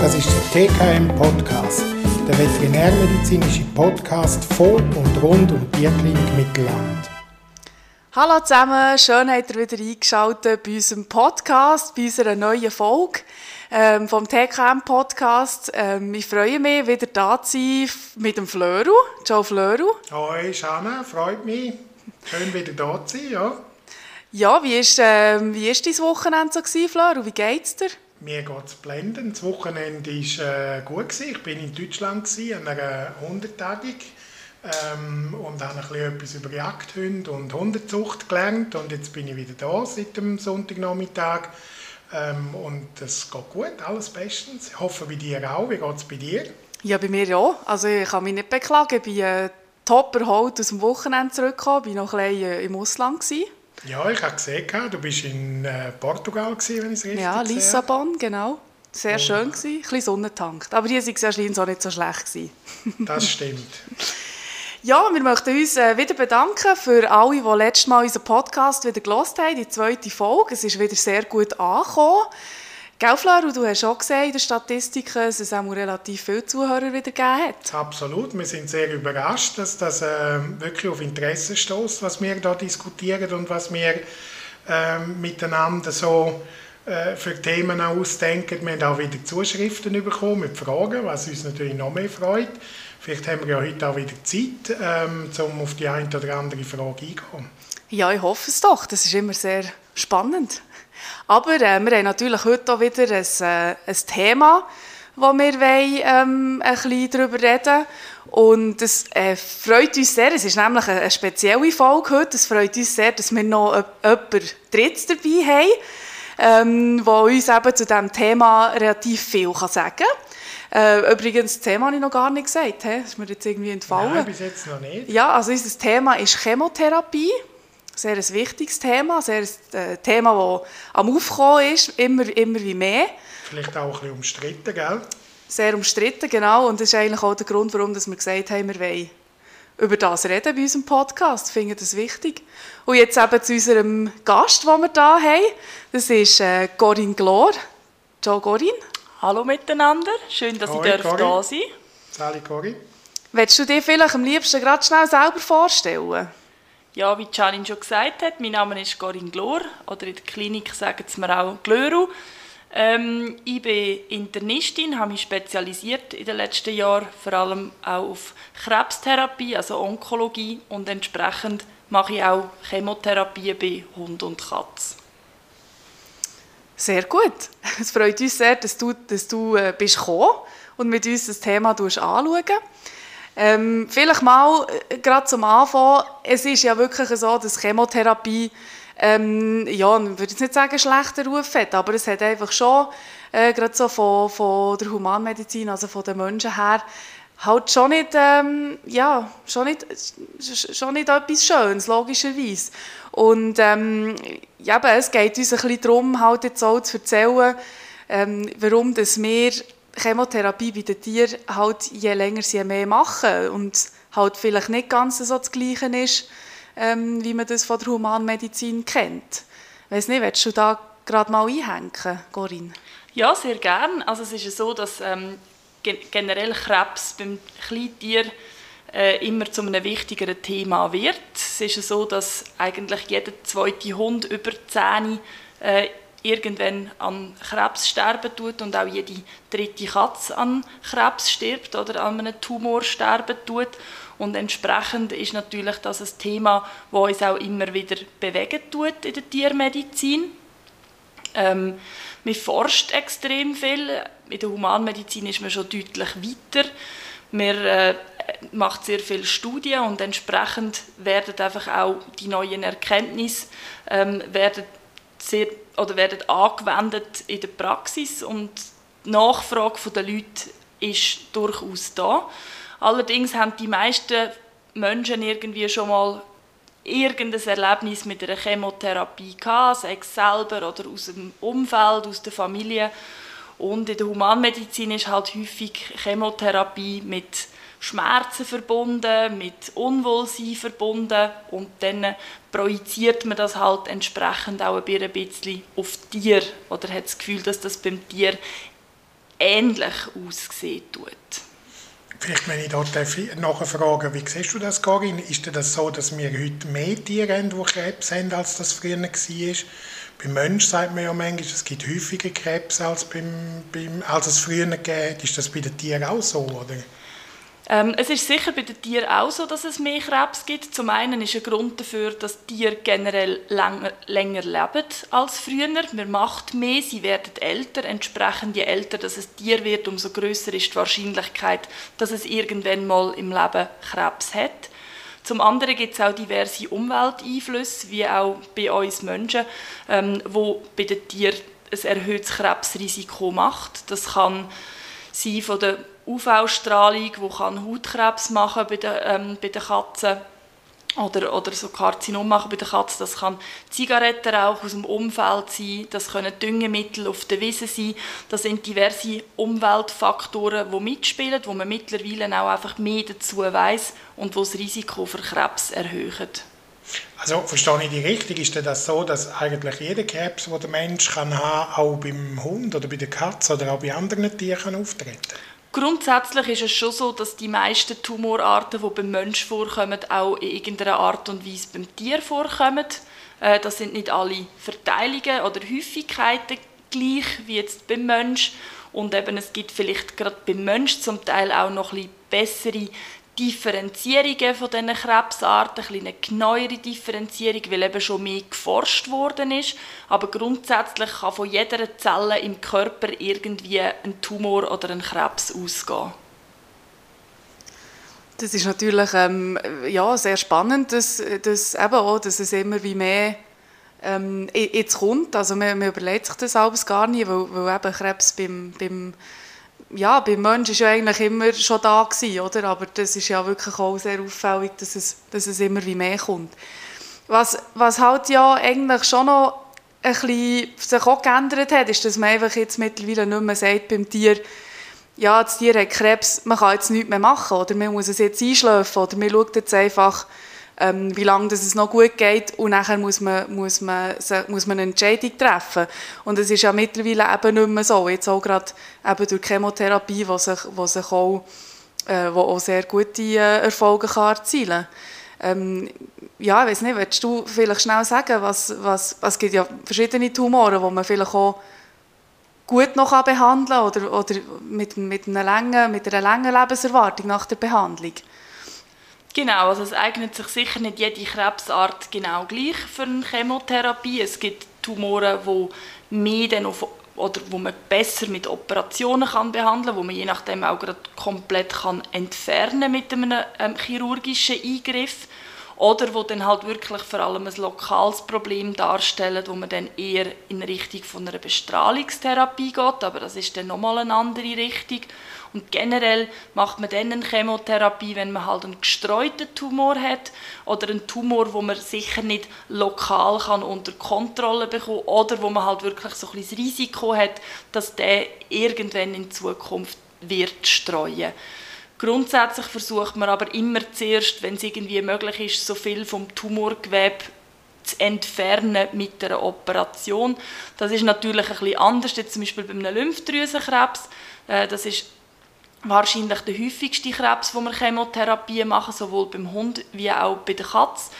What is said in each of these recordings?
Das ist der TKM Podcast, der veterinärmedizinische Podcast von und rund um die Tierklinik Mittelland. Hallo zusammen, schön habt ihr wieder eingeschaltet bei unserem Podcast, bei unserer neuen Folge ähm, vom TKM Podcast. Ähm, ich freue mich, wieder da zu sein mit dem Flöru, Joe Flöru. Hoi, Shanna, freut mich. Schön wieder da zu sein, ja. Ja, wie war ähm, wie ist dein Wochenende so, gewesen, Flöru? Wie geht's dir? Mir geht es blendend. Das Wochenende war äh, gut. Gewesen. Ich war in Deutschland an einer Hundetagung ähm, und habe etwas über Jagdhunde und Hundezucht gelernt. Und jetzt bin ich wieder da seit dem Sonntagnachmittag. Ähm, und es geht gut, alles bestens. Ich hoffe bei dir auch. Wie geht es bei dir? Ja, bei mir ja. Also ich kann mich nicht beklagen. Ich bin äh, top erholt aus dem Wochenende zurückgekommen. Ich war noch ein bisschen äh, im Ausland. Gewesen. Ja, ich habe gesehen, du bist in äh, Portugal, gewesen, wenn ich es richtig Ja, Lissabon, genau. Sehr oh. schön gewesen, ein bisschen sonnentankt. Aber war es anscheinend auch nicht so schlecht. Gewesen. das stimmt. Ja, wir möchten uns äh, wieder bedanken für alle, die letztes Mal unseren Podcast wieder gelost haben, die zweite Folge. Es ist wieder sehr gut angekommen. Gell, du hast auch gesehen in den Statistiken, dass es auch relativ viele Zuhörer wieder gegeben hat. Absolut. Wir sind sehr überrascht, dass das äh, wirklich auf Interesse stößt, was wir da diskutieren und was wir äh, miteinander so äh, für Themen ausdenken. Wir haben auch wieder Zuschriften bekommen mit Fragen, was uns natürlich noch mehr freut. Vielleicht haben wir ja heute auch wieder Zeit, ähm, um auf die eine oder andere Frage einzugehen. Ja, ich hoffe es doch. Das ist immer sehr spannend. Aber äh, wir haben natürlich heute auch wieder ein, äh, ein Thema, wo wir wollen, ähm, ein bisschen darüber reden und es äh, freut uns sehr, es ist nämlich eine, eine, spezielle Folge heute, es freut uns sehr, dass wir noch jemanden Drittes dabei haben, ähm, der uns eben zu diesem Thema relativ viel kann sagen kann. Äh, übrigens, das Thema habe ich noch gar nicht gesagt. He? Das ist mir jetzt irgendwie entfallen. Nein, bis jetzt noch nicht. Ja, also unser Thema ist Chemotherapie sehr ein wichtiges Thema, sehr ein äh, Thema, das am Aufkommen ist, immer, immer wie mehr. Vielleicht auch ein bisschen umstritten, gell? Sehr umstritten, genau. Und das ist eigentlich auch der Grund, warum wir gesagt haben, wir wollen über das reden bei unserem Podcast. Ich finde das wichtig. Und jetzt eben zu unserem Gast, den wir hier haben. Das ist äh, Corinne Glor. Ciao, Corinne. Hallo miteinander. Schön, dass Hoi, ich da sein Sali Corinne. Willst du dir vielleicht am liebsten gerade schnell selber vorstellen? Ja, wie Janine schon gesagt hat, mein Name ist Corinne Glor, oder in der Klinik sagen sie mir auch Glöru. Ähm, ich bin Internistin, habe mich spezialisiert in den letzten Jahren, vor allem auch auf Krebstherapie, also Onkologie und entsprechend mache ich auch Chemotherapie bei Hund und Katz. Sehr gut. Es freut uns sehr, dass du, dass du äh, bist gekommen und mit uns das Thema anschauen. Ähm, vielleicht mal äh, gerade zum Anfang, es ist ja wirklich so, dass Chemotherapie, ähm, ja, ich würde jetzt nicht sagen, schlechter Ruf hat, aber es hat einfach schon, äh, gerade so von, von der Humanmedizin, also von den Menschen her, halt schon nicht, ähm, ja, schon nicht, schon nicht etwas Schönes, logischerweise. Und ähm, ja, es geht uns ein bisschen darum, halt jetzt auch zu erzählen, ähm, warum dass wir Chemotherapie bei den Tieren halt je länger sie mehr machen und halt vielleicht nicht ganz so das Gleiche ist, ähm, wie man das von der Humanmedizin kennt. Ich weiß nicht, willst du da gerade mal einhängen, Corinne? Ja, sehr gern. Also es ist so, dass ähm, generell Krebs beim Kleintier äh, immer zu einem wichtigeren Thema wird. Es ist so, dass eigentlich jeder zweite Hund über 10 äh, irgendwann an Krebs sterben tut und auch jede dritte Katze an Krebs stirbt oder an einem Tumor sterben tut. Und entsprechend ist natürlich das ein Thema, das uns auch immer wieder bewegen tut in der Tiermedizin. Ähm, man forscht extrem viel. In der Humanmedizin ist man schon deutlich weiter. Man äh, macht sehr viele Studien und entsprechend werden einfach auch die neuen Erkenntnisse ähm, werden sehr oder werden angewendet in der Praxis und die Nachfrage der Leute ist durchaus da. Allerdings haben die meisten Menschen irgendwie schon mal irgendein Erlebnis mit einer Chemotherapie gehabt, sei es selber oder aus dem Umfeld, aus der Familie. Und in der Humanmedizin ist halt häufig Chemotherapie mit Schmerzen verbunden, mit Unwohlsein verbunden und dann projiziert man das halt entsprechend auch ein bisschen auf Tier oder hat das Gefühl, dass das beim Tier ähnlich aussehen tut. Vielleicht, wenn ich dort nachfrage, wie siehst du das, Corinne? Ist das so, dass wir heute mehr Tiere haben, die Krebs haben, als das früher war? Beim Menschen sagt man ja manchmal, es gibt häufiger Krebs, als, beim, beim, als es früher hat. Ist das bei den Tieren auch so? Oder? Ähm, es ist sicher bei den Tieren auch so, dass es mehr Krebs gibt. Zum einen ist ein Grund dafür, dass Tiere generell länger, länger leben als früher. Man macht mehr, sie werden älter. Entsprechend je älter das Tier wird, umso größer ist die Wahrscheinlichkeit, dass es irgendwann mal im Leben Krebs hat. Zum anderen gibt es auch diverse Umwelteinflüsse, wie auch bei uns Menschen, ähm, wo bei den Tieren ein erhöhtes Krebsrisiko macht. Das kann sein von der UV-Strahlung, die kann Hautkrebs machen bei den, ähm, bei den Katzen oder, oder so Karzinom machen bei den Katzen. Das kann Zigarettenrauch aus dem Umfeld sein, das können Düngemittel auf der Wiese sein. Das sind diverse Umweltfaktoren, die mitspielen, wo man mittlerweile auch einfach mehr dazu weiß und wo das Risiko für Krebs erhöhen. Also verstehe ich die richtig? Ist das so, dass eigentlich jeder Krebs, den der Mensch kann haben, auch beim Hund oder bei der Katze oder auch bei anderen Tieren auftreten? Grundsätzlich ist es schon so, dass die meisten Tumorarten, die beim Menschen vorkommen, auch in irgendeiner Art und Weise beim Tier vorkommen. Äh, das sind nicht alle Verteilungen oder Häufigkeiten gleich wie jetzt beim Mensch. Und eben, es gibt vielleicht gerade beim Mensch zum Teil auch noch ein bessere Differenzierungen von diesen Krebsarten, eine genauere Differenzierung, weil eben schon mehr geforscht worden ist. Aber grundsätzlich kann von jeder Zelle im Körper irgendwie ein Tumor oder ein Krebs ausgehen. Das ist natürlich ähm, ja, sehr spannend, dass, dass, eben auch, dass es immer wie mehr ähm, jetzt kommt. Also man, man überlegt sich das alles gar nicht, weil, weil eben Krebs beim, beim ja, beim Menschen war ja eigentlich immer schon da gewesen, oder? Aber das ist ja wirklich auch sehr auffällig, dass es, dass es immer wie mehr kommt. Was, was halt ja eigentlich schon noch ein bisschen sich auch geändert hat, ist, dass man einfach jetzt mittlerweile nicht mehr sagt beim Tier, ja, das Tier hat Krebs, man kann jetzt nichts mehr machen, oder man muss es jetzt einschläfen, oder man schaut jetzt einfach, ähm, wie lange das es noch gut geht und nachher muss man, muss, man, muss man eine Entscheidung treffen. Und es ist ja mittlerweile eben nicht mehr so, jetzt auch gerade eben durch Chemotherapie, wo sich, wo sich auch, äh, wo auch sehr gute äh, Erfolge kann erzielen ähm, ja, ich weiß nicht, willst du vielleicht schnell sagen, was, was, es gibt ja verschiedene Tumore, die man vielleicht auch gut noch behandeln kann oder, oder mit, mit, einer langen, mit einer langen Lebenserwartung nach der Behandlung? Genau, also es eignet sich sicher nicht jede Krebsart genau gleich für eine Chemotherapie. Es gibt Tumore, wo mehr dann auf, oder wo man besser mit Operationen kann behandeln, wo man je nachdem auch gerade komplett kann entfernen mit einem ähm, chirurgischen Eingriff oder wo dann halt wirklich vor allem ein lokales Problem darstellen, wo man dann eher in Richtung von einer Bestrahlungstherapie geht, aber das ist dann nochmal eine andere Richtung. Und generell macht man dann eine Chemotherapie, wenn man halt einen gestreuten Tumor hat oder einen Tumor, wo man sicher nicht lokal kann unter Kontrolle bekommen oder wo man halt wirklich so ein bisschen das Risiko hat, dass der irgendwann in Zukunft wird streuen. Grundsätzlich versucht man aber immer zuerst, wenn es irgendwie möglich ist, so viel vom Tumorgewebe zu entfernen mit einer Operation. Das ist natürlich bisschen anders, jetzt zum Beispiel bei einem Lymphdrüsenkrebs. Äh, das ist wahrscheinlich der häufigste Krebs, wo wir Chemotherapie machen, sowohl beim Hund wie auch bei der Katze.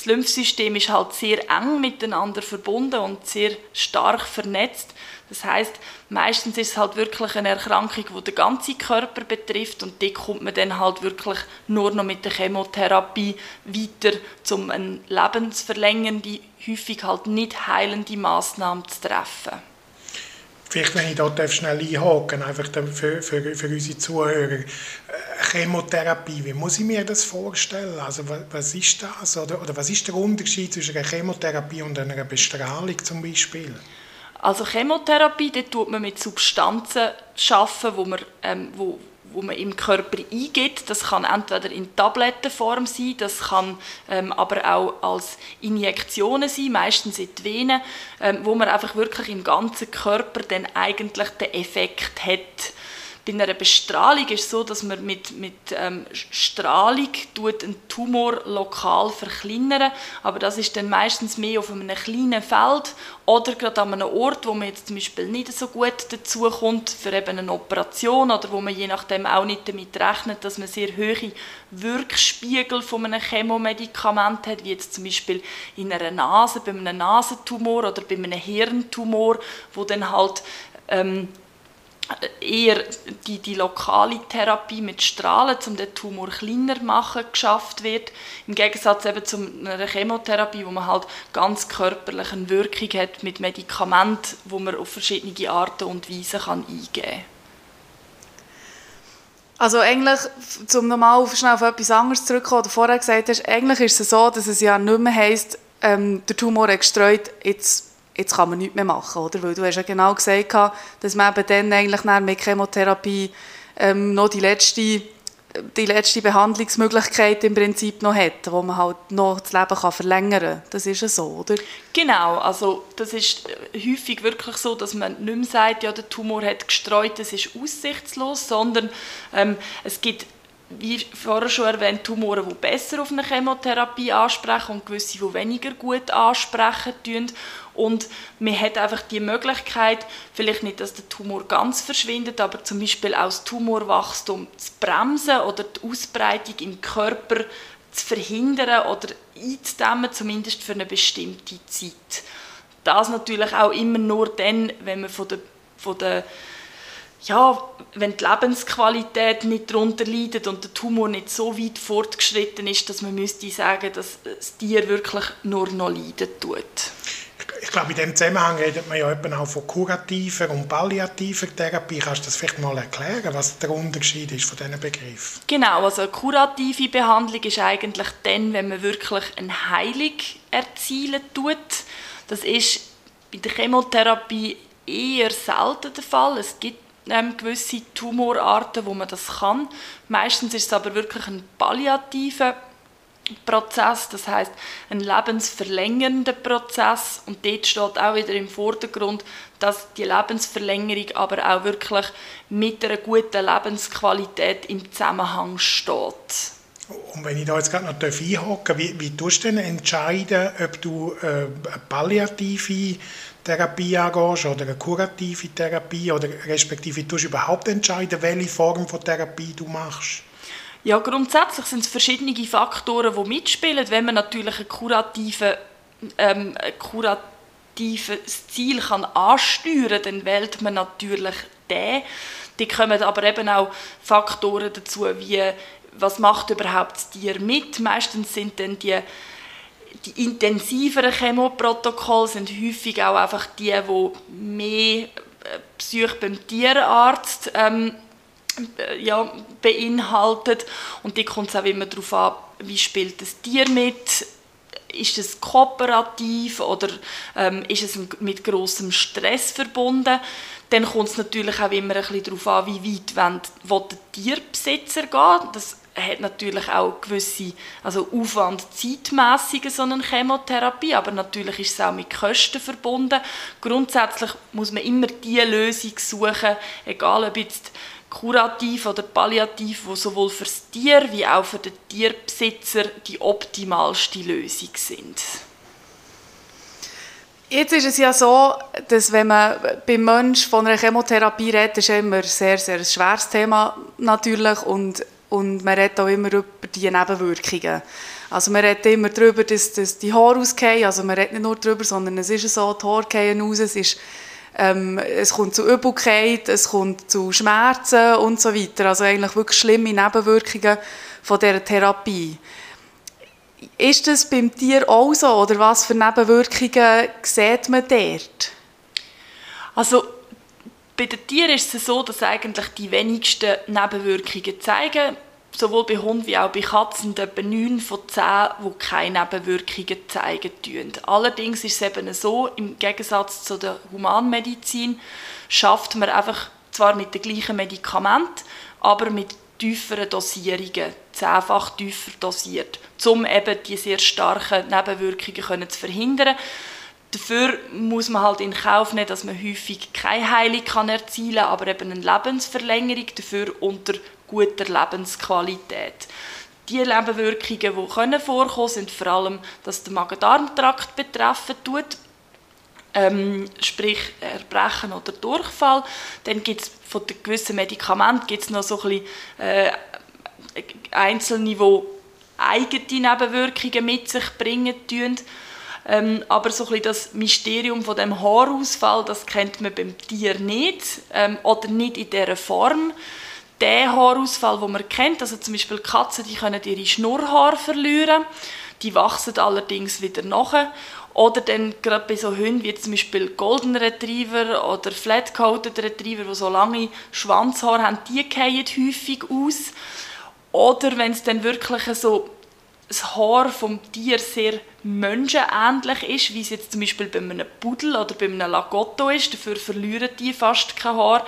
Das Lymphsystem ist halt sehr eng miteinander verbunden und sehr stark vernetzt. Das heißt, meistens ist es halt wirklich eine Erkrankung, die den ganzen Körper betrifft und die kommt man dann halt wirklich nur noch mit der Chemotherapie weiter, um eine lebensverlängernde, häufig halt nicht heilende Maßnahme zu treffen. Vielleicht, wenn ich dort schnell einhaken einfach für, für, für unsere Zuhörer. Äh, Chemotherapie, wie muss ich mir das vorstellen? Also was ist das? Oder, oder was ist der Unterschied zwischen einer Chemotherapie und einer Bestrahlung zum Beispiel? Also Chemotherapie, da tut man mit Substanzen schaffen, wo man, ähm, wo, wo man im Körper eingibt. Das kann entweder in Tablettenform sein, das kann ähm, aber auch als Injektionen sein, meistens in die Venen, ähm, wo man einfach wirklich im ganzen Körper dann eigentlich den Effekt hat. Bei einer Bestrahlung ist es so, dass man mit, mit ähm, Strahlung tut einen Tumor lokal verkleinern, aber das ist dann meistens mehr auf einem kleinen Feld oder gerade an einem Ort, wo man jetzt zum Beispiel nicht so gut dazu kommt für eben eine Operation oder wo man je nachdem auch nicht damit rechnet, dass man sehr hohe Wirkspiegel von einem Chemomedikament hat, wie jetzt zum Beispiel in einer Nase, bei einem Nasentumor oder bei einem Hirntumor, wo dann halt ähm, eher die, die lokale Therapie mit Strahlen, um den Tumor kleiner zu machen, geschafft wird. Im Gegensatz eben zu einer Chemotherapie, wo man halt ganz körperlich eine Wirkung hat mit Medikamenten, wo man auf verschiedene Arten und Weisen kann eingeben kann. Also eigentlich, um nochmal schnell auf etwas anderes zurückzukommen, du vorher gesagt hast, eigentlich ist es so, dass es ja nicht mehr heisst, ähm, der Tumor hat gestreut, jetzt jetzt kann man nichts mehr machen, oder? Weil du hast ja genau gesagt, dass man eben dann eigentlich mit Chemotherapie ähm, noch die letzte, die letzte Behandlungsmöglichkeit im Prinzip noch hat, wo man halt noch das Leben kann verlängern kann. Das ist ja so, oder? Genau, also das ist häufig wirklich so, dass man nicht mehr sagt, ja, der Tumor hat gestreut, das ist aussichtslos, sondern ähm, es gibt wie vorher schon erwähnt, Tumoren, die besser auf eine Chemotherapie ansprechen und gewisse, die weniger gut ansprechen tun. Und man hat einfach die Möglichkeit, vielleicht nicht, dass der Tumor ganz verschwindet, aber zum Beispiel auch das Tumorwachstum zu bremsen oder die Ausbreitung im Körper zu verhindern oder einzudämmen, zumindest für eine bestimmte Zeit. Das natürlich auch immer nur dann, wenn man von der, von der ja, wenn die Lebensqualität nicht darunter leidet und der Tumor nicht so weit fortgeschritten ist, dass man müsste sagen, dass das Tier wirklich nur noch leiden tut. Ich glaube, in diesem Zusammenhang redet man ja auch von kurativer und palliativer Therapie. Kannst du das vielleicht mal erklären, was der Unterschied ist von diesen Begriffen? Genau, also eine kurative Behandlung ist eigentlich dann, wenn man wirklich eine Heilung erzielen tut. Das ist bei der Chemotherapie eher selten der Fall. Es gibt ähm, gewisse Tumorarten, wo man das kann. Meistens ist es aber wirklich ein palliativer Prozess, das heißt ein lebensverlängernder Prozess und dort steht auch wieder im Vordergrund, dass die Lebensverlängerung aber auch wirklich mit einer guten Lebensqualität im Zusammenhang steht. Und wenn ich da jetzt gerade noch einhaken wie, wie tust du denn entscheiden, ob du äh, eine palliative Therapie angehst oder eine kurative Therapie oder respektive du überhaupt entscheiden, welche Form von Therapie du machst? Ja, grundsätzlich sind es verschiedene Faktoren, die mitspielen. Wenn man natürlich ein kuratives, ähm, kuratives Ziel kann ansteuern kann, dann wählt man natürlich den. Die kommen aber eben auch Faktoren dazu, wie was macht überhaupt das Tier mit. Meistens sind dann die die intensiveren Chemoprotokolle sind häufig auch einfach die, die mehr äh, Psyche beim Tierarzt ähm, äh, ja, beinhaltet. Und die kommt es auch immer darauf an, wie spielt das Tier mit, ist es kooperativ oder ähm, ist es mit großem Stress verbunden? Dann kommt es natürlich auch immer ein bisschen darauf an, wie weit will der Tierbesitzer gehen. Das hat natürlich auch gewisse also Aufwand zeitmässig so eine Chemotherapie, aber natürlich ist es auch mit Kosten verbunden. Grundsätzlich muss man immer die Lösung suchen, egal ob jetzt kurativ oder palliativ, wo sowohl für das Tier wie auch für den Tierbesitzer die optimalste Lösung sind. Jetzt ist es ja so, dass wenn man beim Menschen von einer Chemotherapie redet, ist immer ein sehr, sehr schweres Thema natürlich und und man redet auch immer über die Nebenwirkungen. Also man redet immer darüber, dass, dass die Haare ausgehen, also man redet nicht nur darüber, sondern es ist so, die Haare gehen aus, es, ist, ähm, es kommt zu Übelkeit, es kommt zu Schmerzen und so weiter. Also eigentlich wirklich schlimme Nebenwirkungen von dieser Therapie. Ist das beim Tier auch so oder was für Nebenwirkungen sieht man dort? Also bei den Tieren ist es so, dass eigentlich die wenigsten Nebenwirkungen zeigen. Sowohl bei Hunden wie auch bei Katzen etwa 9 von 10, die keine Nebenwirkungen zeigen. Allerdings ist es eben so, im Gegensatz zu der Humanmedizin schafft man einfach zwar mit den gleichen Medikamenten, aber mit tieferen Dosierungen, zehnfach tiefer dosiert, um eben die sehr starken Nebenwirkungen zu verhindern. Dafür muss man halt in Kauf nehmen, dass man häufig keine Heilung kann erzielen kann, aber eben eine Lebensverlängerung, dafür unter guter Lebensqualität. Die Nebenwirkungen, die können vorkommen sind vor allem, dass der Magen-Darm-Trakt betreffen tut, ähm, sprich Erbrechen oder Durchfall. Dann gibt es von gewissen Medikamenten gibt's noch so ein bisschen, äh, einzelne, die eigene Nebenwirkungen mit sich bringen tun. Ähm, aber so ein das Mysterium von dem Haarausfall, das kennt man beim Tier nicht ähm, oder nicht in dieser Form. Der Haarausfall, den man kennt, also zum Beispiel Katzen, die können ihre Schnurrhaare verlieren, die wachsen allerdings wieder nach. Oder dann gerade bei so Hunden wie zum Beispiel Golden Retriever oder Flat-Coated Retriever, die so lange Schwanzhaare haben, die fallen häufig aus. Oder wenn es dann wirklich so das Haar vom Tier sehr menschenähnlich ist, wie es jetzt zum Beispiel bei einem Pudel oder bei einem Lagotto ist, dafür verlieren die fast kein Haar.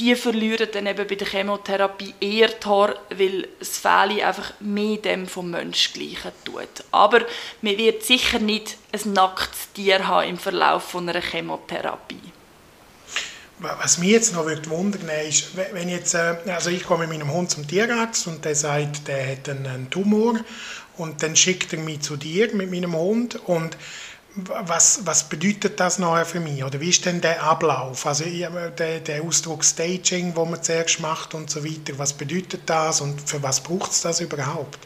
Die verlieren dann eben bei der Chemotherapie eher die Haare, weil das Fähli einfach mehr dem vom Mensch gleichen tut. Aber man wird sicher nicht ein nacktes Tier haben im Verlauf einer Chemotherapie. Was mich jetzt noch wundern ist, wenn jetzt, äh, also ich komme mit meinem Hund zum Tierarzt und der sagt, der hat einen Tumor und dann schickt er mich zu dir mit meinem Hund und was, was bedeutet das nachher für mich? Oder wie ist denn der Ablauf? Also der, der Ausdruck Staging, wo man zuerst macht und so weiter, was bedeutet das und für was braucht es das überhaupt?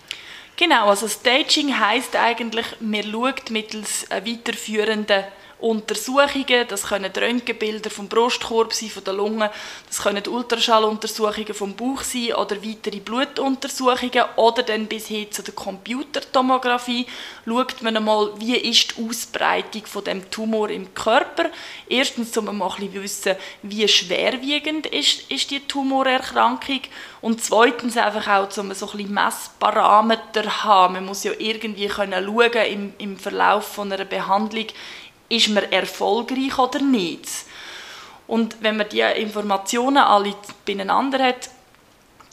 Genau, also Staging heißt eigentlich, man schaut mittels weiterführenden Untersuchungen, das können Röntgenbilder vom Brustkorb sein, von der Lunge, das können Ultraschalluntersuchungen vom Bauch sein oder weitere Blutuntersuchungen oder dann bis hin zu der Computertomographie schaut man einmal, wie ist die Ausbreitung von dem Tumor im Körper. Erstens, um mal ein bisschen wissen, wie schwerwiegend ist, ist die Tumorerkrankung und zweitens einfach auch, um so ein bisschen Messparameter zu haben. Man muss ja irgendwie können schauen im, im Verlauf von einer Behandlung, ist man erfolgreich oder nicht. Und wenn man diese Informationen alle beieinander hat,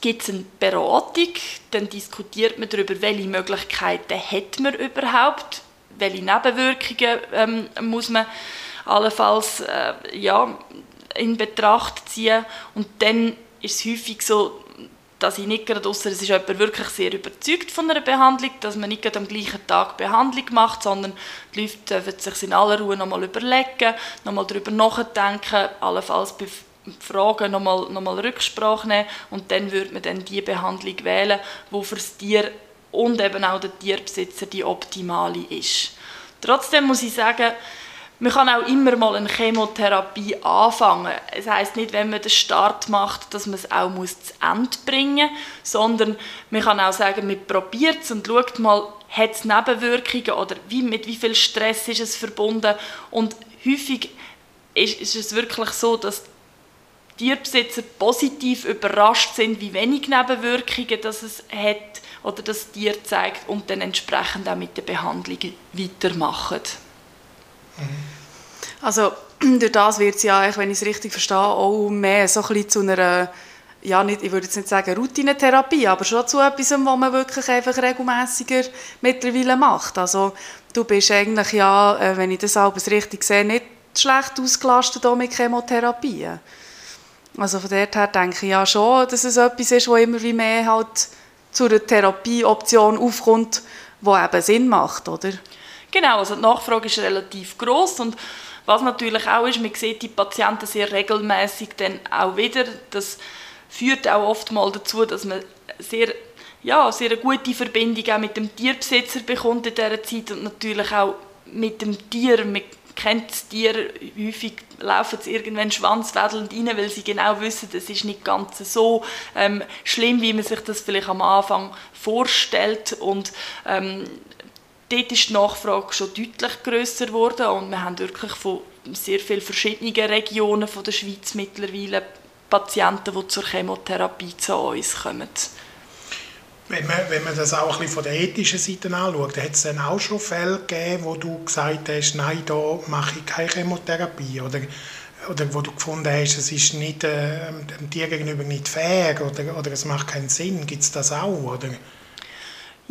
gibt es eine Beratung, dann diskutiert man darüber, welche Möglichkeiten hat man überhaupt, welche Nebenwirkungen ähm, muss man allenfalls äh, ja, in Betracht ziehen? Und dann ist es häufig so, dass ich nicht gerade, ausser es ist jemand wirklich sehr überzeugt von einer Behandlung, dass man nicht am gleichen Tag Behandlung macht, sondern die Leute dürfen sich in aller Ruhe nochmal überlegen, nochmal darüber nachdenken, allenfalls bei Fragen nochmal, nochmal Rücksprache nehmen und dann würde man dann die Behandlung wählen, die für das Tier und eben auch der Tierbesitzer die optimale ist. Trotzdem muss ich sagen, man kann auch immer mal eine Chemotherapie anfangen. Es heißt nicht, wenn man den Start macht, dass man es auch muss zu Ende bringen muss, sondern man kann auch sagen, man probiert es und schaut mal, hat es Nebenwirkungen oder wie, mit wie viel Stress ist es verbunden. Und häufig ist, ist es wirklich so, dass Tierbesitzer positiv überrascht sind, wie wenig Nebenwirkungen das es hat oder das Tier zeigt und dann entsprechend auch mit der Behandlung weitermachen. Also durch das wird es ja, wenn ich es richtig verstehe, auch mehr so ein zu einer, ja, nicht, ich würde jetzt nicht sagen Routinetherapie, aber schon zu etwas, was man wirklich einfach regelmäßiger mittlerweile macht. Also du bist eigentlich ja, äh, wenn ich das alles richtig sehe, nicht schlecht ausgelastet mit Chemotherapien. Also von daher denke ich ja schon, dass es etwas ist, wo immer wie mehr halt zu einer Therapieoption aufkommt, die eben Sinn macht, oder? Genau, also die Nachfrage ist relativ groß und was natürlich auch ist, man sieht die Patienten sehr regelmäßig dann auch wieder. Das führt auch oft mal dazu, dass man sehr ja, sehr eine gute Verbindung auch mit dem Tierbesitzer bekommt in dieser Zeit und natürlich auch mit dem Tier. Man kennt das Tier, häufig laufen sie irgendwann schwanzwedelnd rein, weil sie genau wissen, das ist nicht ganz so ähm, schlimm, wie man sich das vielleicht am Anfang vorstellt und ähm, dort ist die Nachfrage schon deutlich grösser geworden und wir haben wirklich von sehr vielen verschiedenen Regionen von der Schweiz mittlerweile Patienten, die zur Chemotherapie zu uns kommen. Wenn man, wenn man das auch ein bisschen von der ethischen Seite anschaut, hat es dann auch schon Fälle gegeben, wo du gesagt hast, nein, da mache ich keine Chemotherapie oder, oder wo du gefunden hast, es ist nicht, äh, dem Tier gegenüber nicht fair oder, oder es macht keinen Sinn. Gibt es das auch? Oder?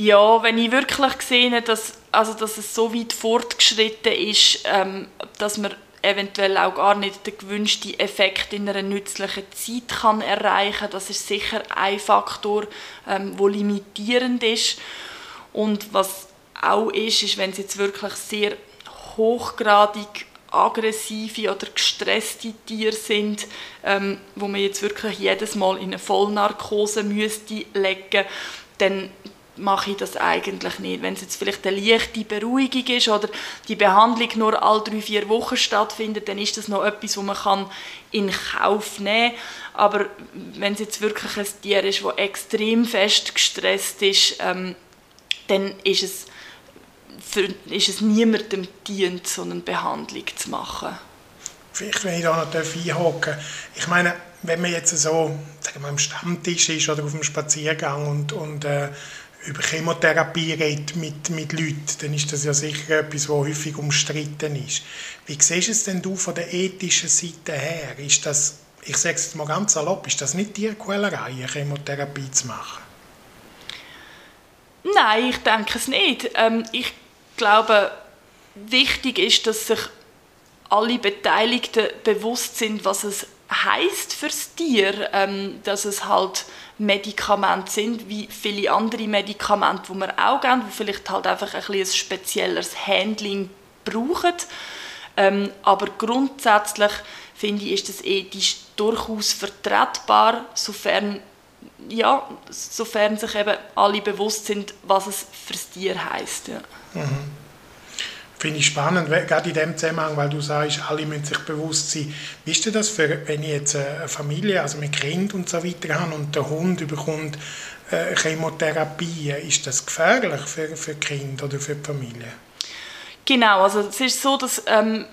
Ja, wenn ich wirklich habe, dass also dass es so weit fortgeschritten ist, ähm, dass man eventuell auch gar nicht den gewünschten Effekt in einer nützlichen Zeit kann erreichen Das ist sicher ein Faktor, ähm, limitierend ist. Und was auch ist, ist, wenn es jetzt wirklich sehr hochgradig aggressive oder gestresste Tiere sind, ähm, wo man jetzt wirklich jedes Mal in eine Vollnarkose müsste legen, dann mache ich das eigentlich nicht. Wenn es jetzt vielleicht eine leichte Beruhigung ist oder die Behandlung nur alle drei, vier Wochen stattfindet, dann ist das noch etwas, wo man kann in Kauf nehmen kann. Aber wenn es jetzt wirklich ein Tier ist, das extrem fest gestresst ist, ähm, dann ist es, für, ist es niemandem dient, so eine Behandlung zu machen. Vielleicht, wenn ich da noch einhaken Ich meine, wenn man jetzt so sagen wir, am Stammtisch ist oder auf dem Spaziergang und, und äh, über Chemotherapie redet mit, mit Leuten, dann ist das ja sicher etwas, was häufig umstritten ist. Wie siehst du es denn du von der ethischen Seite her? Ist das, ich sage es jetzt mal ganz salopp, ist das nicht Tierquälerei, eine Chemotherapie zu machen? Nein, ich denke es nicht. Ähm, ich glaube, wichtig ist, dass sich alle Beteiligten bewusst sind, was es heißt fürs Tier, ähm, dass es halt Medikamente sind, wie viele andere Medikamente, die wir auch geben, die vielleicht halt einfach ein, ein spezielleres Handling brauchen. Ähm, aber grundsätzlich finde ich, ist das ethisch durchaus vertretbar, sofern, ja, sofern sich eben alle bewusst sind, was es fürs Tier heißt. Ja. Mhm. Finde ich spannend, gerade in dem Zusammenhang, weil du sagst, alle müssen sich bewusst sein. Wie ist das für, wenn ich jetzt eine Familie, also mit Kind und so weiter habe und der Hund bekommt äh, Chemotherapie, ist das gefährlich für, für Kind oder für die Familie? Genau, also es ist so, dass ähm,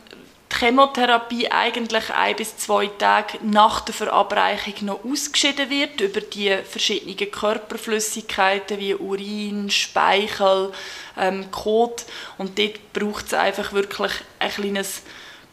Chemotherapie eigentlich ein bis zwei Tage nach der Verabreichung noch ausgeschieden wird über die verschiedenen Körperflüssigkeiten wie Urin, Speichel, ähm, Kot. Und dort braucht es einfach wirklich ein kleines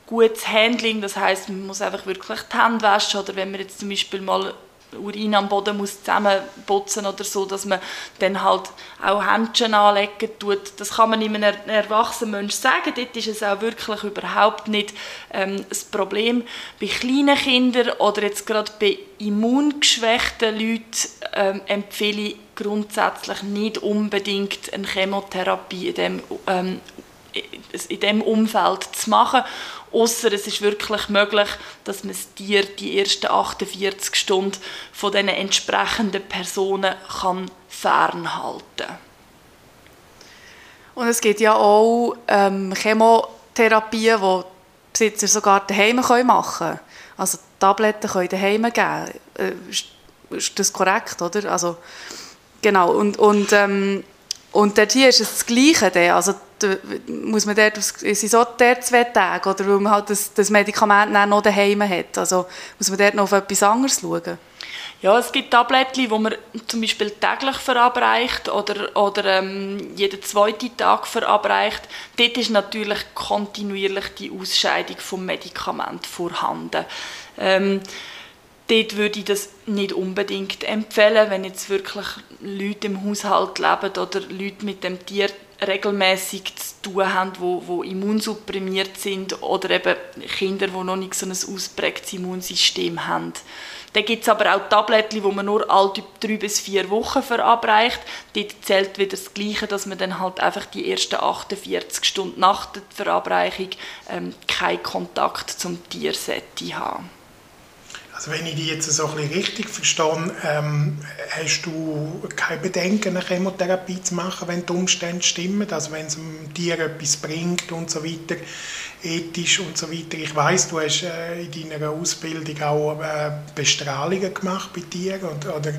gutes Handling, das heißt, man muss einfach wirklich die Hände waschen. Oder wenn man jetzt zum Beispiel mal Urin am Boden muss zusammenputzen oder so, dass man dann halt auch Händchen anlegen tut. Das kann man einem erwachsenen Menschen sagen. Dort ist es auch wirklich überhaupt nicht ähm, das Problem. Bei kleinen Kindern oder jetzt gerade bei immungeschwächten Leuten ähm, empfehle ich grundsätzlich nicht unbedingt eine Chemotherapie in dem, ähm, in dem Umfeld zu machen Außer es ist wirklich möglich, dass man das Tier die ersten 48 Stunden von den entsprechenden Personen kann fernhalten kann. Und es gibt ja auch ähm, Chemotherapien, die Besitzer sogar daheim machen können. Also Tabletten können daheim geben. Äh, ist das korrekt, oder? Also, genau. Und, und, ähm, und dort hier ist es das Gleiche. Also muss man dort, sind so dort zwei Tage, oder weil man halt das, das Medikament dann noch daheim hat? Also muss man dort noch auf etwas anderes schauen? Ja, es gibt Tabletten, die man zum Beispiel täglich verabreicht oder, oder ähm, jeden zweiten Tag verabreicht. Dort ist natürlich kontinuierlich die Ausscheidung vom Medikament vorhanden. Ähm, dort würde ich das nicht unbedingt empfehlen, wenn jetzt wirklich Leute im Haushalt leben oder Leute mit dem Tier regelmäßig zu tun haben, wo, wo immunsupprimiert sind oder eben Kinder, die noch nicht so ein ausprägtes Immunsystem haben. Dann gibt es aber auch Tabletten, die man nur alle drei bis vier Wochen verabreicht. Dort zählt wieder das Gleiche, dass man dann halt einfach die ersten 48 Stunden nach der Verabreichung ähm, keinen Kontakt zum Tier haben. Also wenn ich dich jetzt so ein bisschen richtig verstehe, ähm, hast du kein Bedenken, eine Chemotherapie zu machen, wenn die Umstände stimmen, also wenn es dem Tier etwas bringt und so weiter, ethisch und so weiter. Ich weiß, du hast äh, in deiner Ausbildung auch äh, Bestrahlungen gemacht bei Tieren und, oder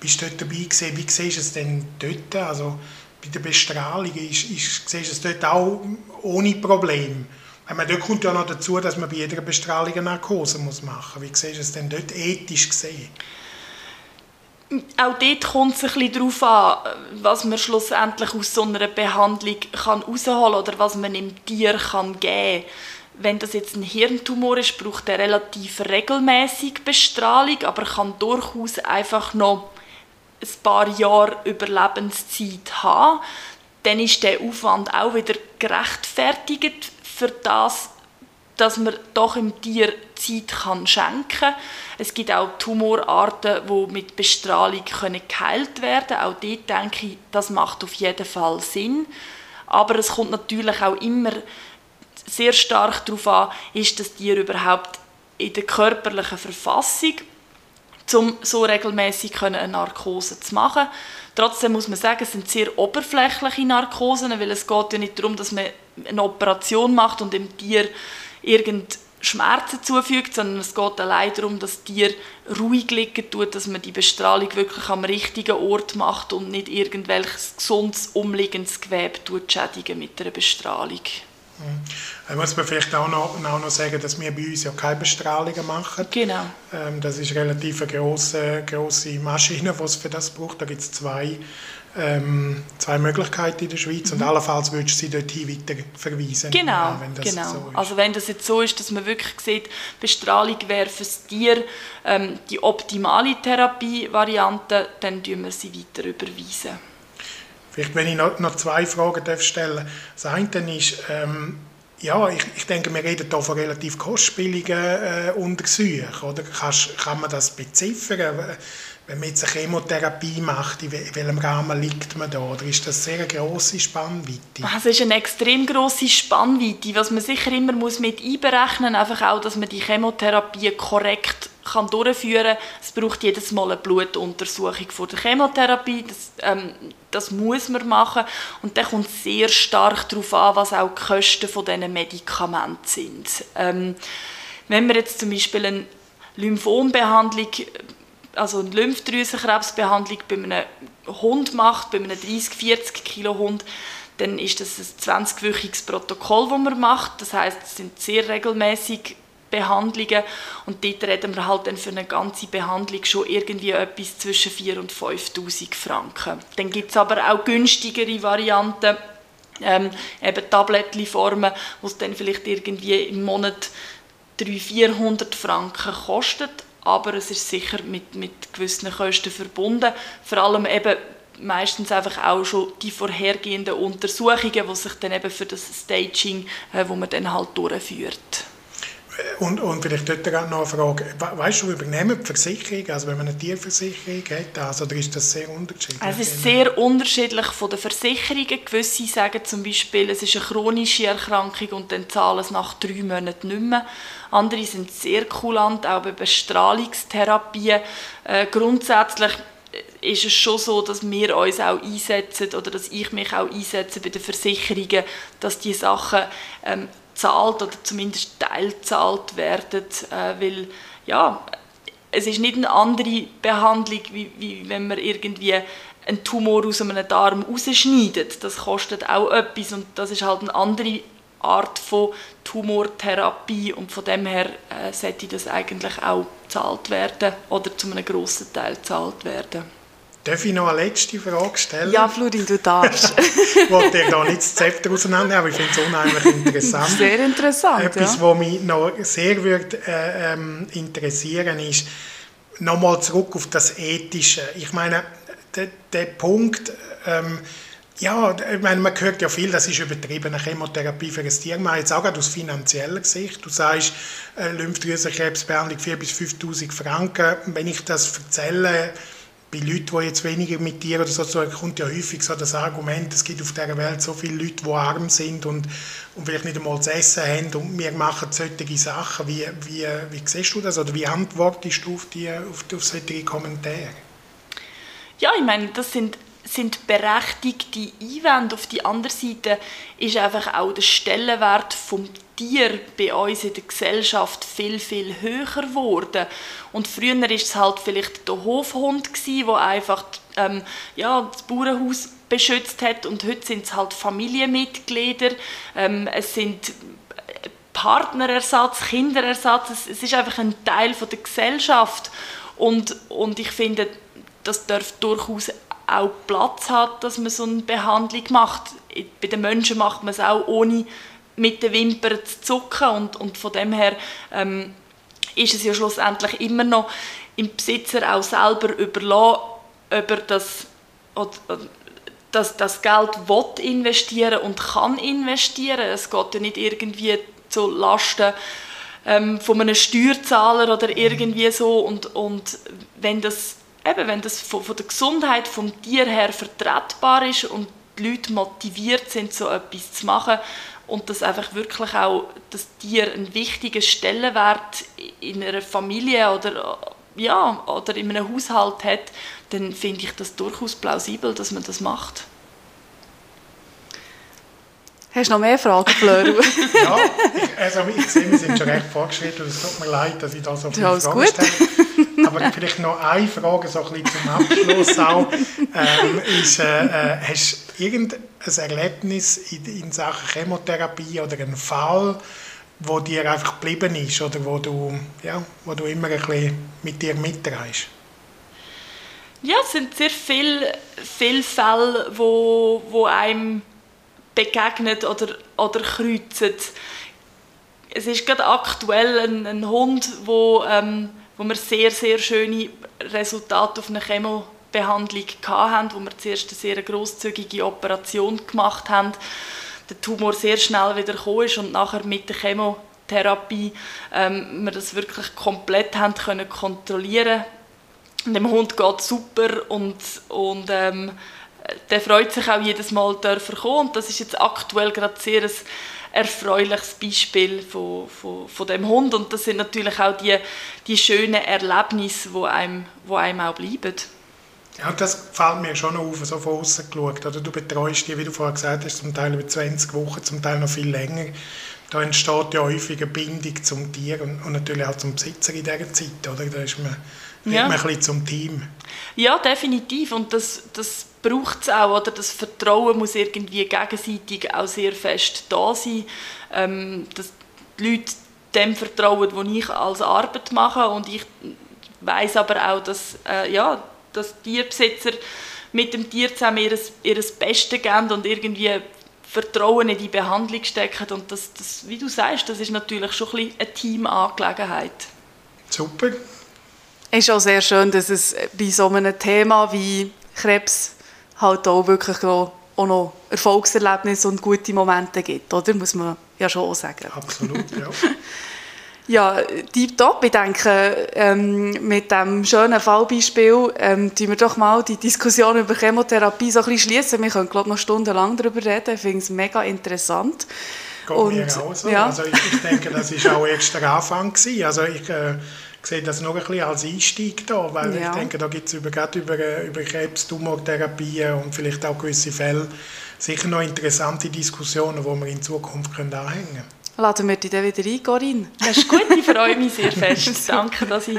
bist dort dabei gewesen. Wie siehst du es denn dort? Also bei der Bestrahlung, ist, ist, siehst du es dort auch ohne Probleme? Meine, dort kommt ja noch dazu, dass man bei jeder Bestrahlung eine Narkose muss machen muss. Wie siehst du es denn dort ethisch gesehen? Auch dort kommt es ein bisschen darauf an, was man schlussendlich aus so einer Behandlung kann rausholen kann oder was man dem Tier kann geben kann. Wenn das jetzt ein Hirntumor ist, braucht er relativ regelmäßig Bestrahlung, aber kann durchaus einfach noch ein paar Jahre Überlebenszeit haben dann ist der Aufwand auch wieder gerechtfertigt für das, dass man doch im Tier Zeit kann schenken kann. Es gibt auch Tumorarten, die mit Bestrahlung geheilt werden können. Auch dort denke ich, das macht auf jeden Fall Sinn. Aber es kommt natürlich auch immer sehr stark darauf an, ist das Tier überhaupt in der körperlichen Verfassung, um so regelmäßig eine Narkose zu machen. Trotzdem muss man sagen, es sind sehr oberflächliche Narkosen, weil es geht ja nicht darum, dass man eine Operation macht und dem Tier irgend Schmerzen zufügt, sondern es geht allein darum, dass das Tier ruhig liegen tut, dass man die Bestrahlung wirklich am richtigen Ort macht und nicht irgendwelches gesundes umliegendes Gewebe schädigen mit einer Bestrahlung. Da muss man vielleicht auch noch, auch noch sagen, dass wir bei uns ja keine Bestrahlungen machen. Genau. Ähm, das ist relativ eine grosse, grosse Maschine, die es für das braucht. Da gibt es zwei, ähm, zwei Möglichkeiten in der Schweiz mhm. und allenfalls würdest du sie dorthin weiter verweisen. Genau, wenn genau. So also wenn das jetzt so ist, dass man wirklich sieht, Bestrahlung wäre für das Tier ähm, die optimale Therapievariante, dann tun wir sie weiter überweisen. Vielleicht, wenn ich noch, noch zwei Fragen darf stellen Das eine ist, ähm, ja, ich, ich denke, wir reden hier von relativ kostspieligen äh, Untersuchungen. Oder? Kannst, kann man das beziffern? Wenn man jetzt eine Chemotherapie macht, in welchem Rahmen liegt man da? Oder ist das eine sehr grosse Spannweite? Es ist eine extrem grosse Spannweite. Was man sicher immer mit einberechnen muss, einfach auch, dass man die Chemotherapie korrekt kann durchführen kann. Es braucht jedes Mal eine Blutuntersuchung vor der Chemotherapie. Das, ähm, das muss man machen. Und dann kommt sehr stark darauf an, was auch die Kosten von diesen Medikamenten sind. Ähm, wenn man jetzt zum Beispiel eine Lymphombehandlung also eine Lymphdrüsenkrebsbehandlung bei einem Hund macht, bei einem 30-40 Kilo Hund, dann ist das ein 20-wöchiges Protokoll, das man macht. Das heißt, es sind sehr regelmäßig Behandlungen und dort reden wir halt dann für eine ganze Behandlung schon irgendwie etwas zwischen 4.000 und 5'000 Franken. Dann gibt es aber auch günstigere Varianten, ähm, eben Tablettformen, wo es dann vielleicht irgendwie im Monat 300, 400 Franken kostet, aber es ist sicher mit, mit gewissen Kosten verbunden. Vor allem eben meistens einfach auch schon die vorhergehenden Untersuchungen, die sich dann eben für das Staging, äh, wo man dann halt durchführt. Und, und vielleicht dort noch eine Frage, weißt du, übernehmen die Versicherung, also wenn man eine Tierversicherung hat, also, oder ist das sehr unterschiedlich? Es ist sehr unterschiedlich von den Versicherungen. Gewisse sagen zum Beispiel, es ist eine chronische Erkrankung und dann zahlen es nach drei Monaten nicht mehr. Andere sind sehr kulant, auch bei Bestrahlungstherapien. Äh, grundsätzlich ist es schon so, dass wir uns auch einsetzen oder dass ich mich auch einsetze bei den Versicherungen, dass die Sachen ähm, zahlt oder zumindest teilzahlt werden, äh, weil ja, es ist nicht eine andere Behandlung, wie, wie wenn man irgendwie einen Tumor aus einem Darm rausschneidet. Das kostet auch etwas und das ist halt eine andere Art von Tumortherapie und von dem her äh, sollte das eigentlich auch gezahlt werden oder zu einem grossen Teil gezahlt werden. Darf ich noch eine letzte Frage stellen? Ja, Florin, du darfst. ich wollte dir da nicht das Zepter auseinander, aber ich finde es unheimlich interessant. Sehr interessant, Etwas, ja. was mich noch sehr würde, äh, ähm, interessieren ist, nochmal zurück auf das Ethische. Ich meine, der, der Punkt, ähm, ja, ich meine, man hört ja viel, das ist übertriebene Chemotherapie für ein Tier. Man jetzt auch aus finanzieller Sicht. Du sagst, äh, Lymphdrüsenkrebsbehandlung 4.000 bis 5'000 Franken. Wenn ich das erzähle, bei Leuten, die jetzt weniger mit Tieren oder so zu kommt ja häufig so das Argument, es gibt auf dieser Welt so viele Leute, die arm sind und, und vielleicht nicht einmal zu essen haben und wir machen solche Sachen. Wie, wie, wie siehst du das oder wie antwortest du auf, die, auf, auf solche Kommentare? Ja, ich meine, das sind sind berechtigte Einwände. Auf die andere Seite ist einfach auch der Stellenwert vom Tier bei uns in der Gesellschaft viel, viel höher geworden. Und früher war es halt vielleicht der Hofhund, der einfach ähm, ja, das Bauernhaus beschützt hat. Und heute sind es halt Familienmitglieder. Ähm, es sind Partnerersatz, Kinderersatz. Es, es, ist einfach ein Teil von der Gesellschaft. Und, und ich finde, das darf durchaus auch Platz hat, dass man so eine Behandlung macht. Bei den Menschen macht man es auch ohne mit den Wimpern zu zucken und, und von dem her ähm, ist es ja schlussendlich immer noch im Besitzer auch selber überlassen, ob er das, dass das Geld will investieren und kann investieren. Es geht ja nicht irgendwie zu Lasten ähm, von einem Steuerzahler oder irgendwie so. Und, und wenn das, eben, wenn das von, von der Gesundheit vom Tier her vertretbar ist und die Leute motiviert sind, so etwas zu machen und dass einfach wirklich auch das Tier einen wichtigen Stellenwert in einer Familie oder, ja, oder in einem Haushalt hat, dann finde ich das durchaus plausibel, dass man das macht. Hast du noch mehr Fragen, Fleur? ja, ich, also ich sehe, wir sind schon recht vorgeschritten. Es tut mir leid, dass ich da so viele ja, Fragen gut. stelle. Aber vielleicht noch eine Frage so ein bisschen zum Abschluss auch. Ähm, ist, äh, äh, hast du irgendein Erlebnis in, in Sachen Chemotherapie oder einen Fall, wo dir einfach geblieben ist oder wo du, ja, wo du immer ein bisschen mit dir mitträgst? Ja, es sind sehr viele, viele Fälle, wo, wo einem begegnet oder, oder kreuzen. Es ist gerade aktuell ein, ein Hund, wo, ähm, wo wir sehr, sehr schöne Resultate auf einer Chemobehandlung hatten, wo wir zuerst eine sehr grosszügige Operation gemacht haben, der Tumor sehr schnell wieder gekommen ist und nachher mit der Chemotherapie ähm, wir das wirklich komplett haben können kontrollieren. Dem Hund geht super und, und ähm, der freut sich auch jedes Mal dürfen kommen. Und das ist jetzt aktuell gerade sehr ein erfreuliches Beispiel von, von, von dem Hund. Und das sind natürlich auch die, die schönen Erlebnisse, die einem, wo einem auch bleiben. Ja, das fällt mir schon auf, so von außen geschaut. Oder du betreust die, wie du vorher gesagt hast, zum Teil über 20 Wochen, zum Teil noch viel länger. Da entsteht ja häufig eine Bindung zum Tier und, und natürlich auch zum Besitzer in dieser Zeit. Oder? Da ist man, ja. man ein bisschen zum Team. Ja, definitiv. Und das, das braucht es auch, oder? Das Vertrauen muss irgendwie gegenseitig auch sehr fest da sein, ähm, dass die Leute dem vertrauen, was ich als Arbeit mache und ich weiß aber auch, dass, äh, ja, dass Tierbesitzer mit dem Tier zusammen ihr, ihr Bestes geben und irgendwie Vertrauen in die Behandlung stecken und das, das, wie du sagst, das ist natürlich schon ein bisschen eine Teamangelegenheit. Super. Es ist auch sehr schön, dass es bei so einem Thema wie Krebs halt auch wirklich auch noch Erfolgserlebnisse und gute Momente gibt, oder? Muss man ja schon sagen. Absolut, ja. ja, tipptopp. Ich denke, ähm, mit diesem schönen Fallbeispiel ähm, tun wir doch mal die Diskussion über Chemotherapie so ein bisschen schließen. Wir können, glaube ich, noch stundenlang darüber reden. Ich finde es mega interessant. Geht und, mir auch so. Ja. Also ich, ich, denke, das war auch erst der Anfang. Gewesen. Also ich, äh, sehe das noch ein bisschen als Einstieg da, weil ja. ich denke, da gibt es über, gerade über, über Krebs, Tumortherapien und vielleicht auch gewisse Fälle sicher noch interessante Diskussionen, die wir in Zukunft können anhängen können. Laden wir dich dann wieder ein, Corinne. Das ist gut, ich freue mich sehr fest. Danke, dass ich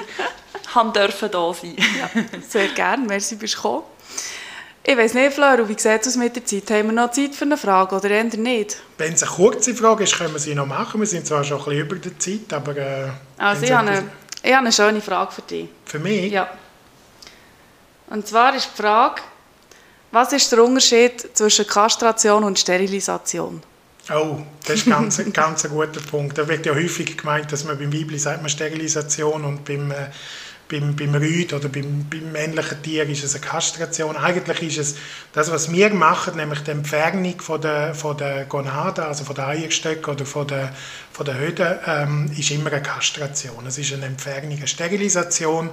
haben dürfen da sein ja, Sehr gerne, merci, bist du gekommen. Ich weiss nicht, Fleur, wie sieht es aus mit der Zeit? Haben wir noch Zeit für eine Frage oder eher nicht? Wenn es eine kurze Frage ist, können wir sie noch machen. Wir sind zwar schon ein bisschen über der Zeit, aber... Äh, also ich habe eine ich habe eine schöne Frage für dich. Für mich? Ja. Und zwar ist die Frage, was ist der Unterschied zwischen Kastration und Sterilisation? Oh, das ist ganz, ganz ein guter Punkt. Da wird ja häufig gemeint, dass man beim Weibli sagt man Sterilisation und beim äh, beim, beim Rüd oder beim, beim männlichen Tier ist es eine Kastration. Eigentlich ist es das, was wir machen, nämlich die Entfernung von der, von der Gonade, also von der Eierstöcke oder von der, von der Höde, ähm, ist immer eine Kastration. Es ist eine Entfernung. Eine Sterilisation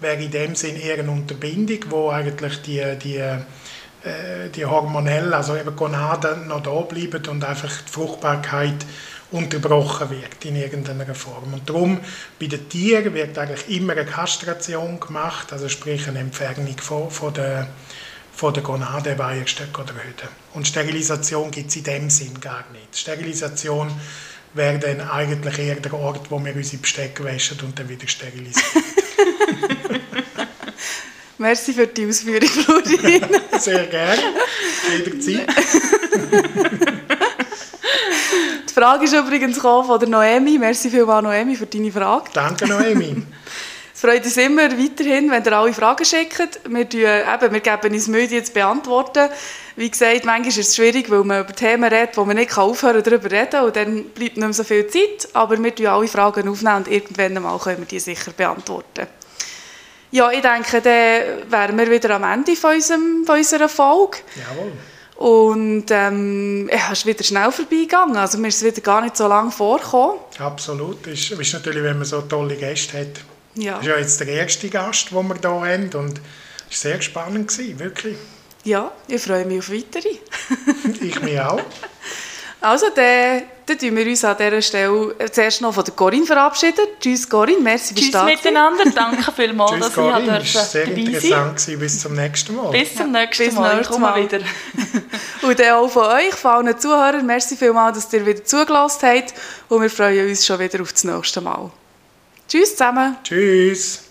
wäre in dem Sinn eher eine Unterbindung, wo eigentlich die, die die hormonell, also eben Gonaden noch da bleiben und einfach die Fruchtbarkeit unterbrochen wird in irgendeiner Form. Und darum, bei den Tieren wird eigentlich immer eine Kastration gemacht, also sprich eine Entfernung von, von der, von der Gonade, Weierstöcke oder Hütte. Und Sterilisation gibt es in dem Sinn gar nicht. Sterilisation wäre dann eigentlich eher der Ort, wo wir unsere Bestecke waschen und dann wieder sterilisieren. Merci für die Ausführung, Florin. Sehr gerne. Jederzeit. Die Frage ist übrigens von der Noemi. Merci vielmals, Noemi, für deine Frage. Danke, Noemi. Es freut uns immer weiterhin, wenn ihr alle Fragen schickt. Wir, tun, eben, wir geben uns Mühe, die zu beantworten. Wie gesagt, manchmal ist es schwierig, weil man über Themen redet, wo man nicht aufhören kann, darüber reden und dann bleibt nicht mehr so viel Zeit. Aber wir tun alle Fragen aufnehmen und irgendwann mal können wir die sicher beantworten. Ja, ich denke, dann wären wir wieder am Ende von, unserem, von unserer Folge. Jawohl. Und ähm, ja, es ist wieder schnell vorbeigegangen. Also mir ist es wieder gar nicht so lange vorgekommen. Absolut. Ist, ist natürlich, wenn man so tolle Gäste hat. Ja, Das ist ja jetzt der erste Gast, den wir hier haben. Und es war sehr spannend, gewesen, wirklich. ja ich freue mich auf weitere. Ich mich auch. Also, dann, dann tun wir uns an dieser Stelle zuerst noch von der Corinne verabschieden. Tschüss Corinne, merci, Tschüss miteinander, danke vielmals, Tschüss, dass ich Corinne. dabei Es war sehr sein interessant. Gewesen. Bis zum nächsten Mal. Bis zum nächsten bis Mal, ich komme Mal. wieder. Und dann auch von euch, von allen Zuhörern, merci vielmals, dass ihr wieder zugelassen habt. Und wir freuen uns schon wieder auf das nächste Mal. Tschüss zusammen. Tschüss.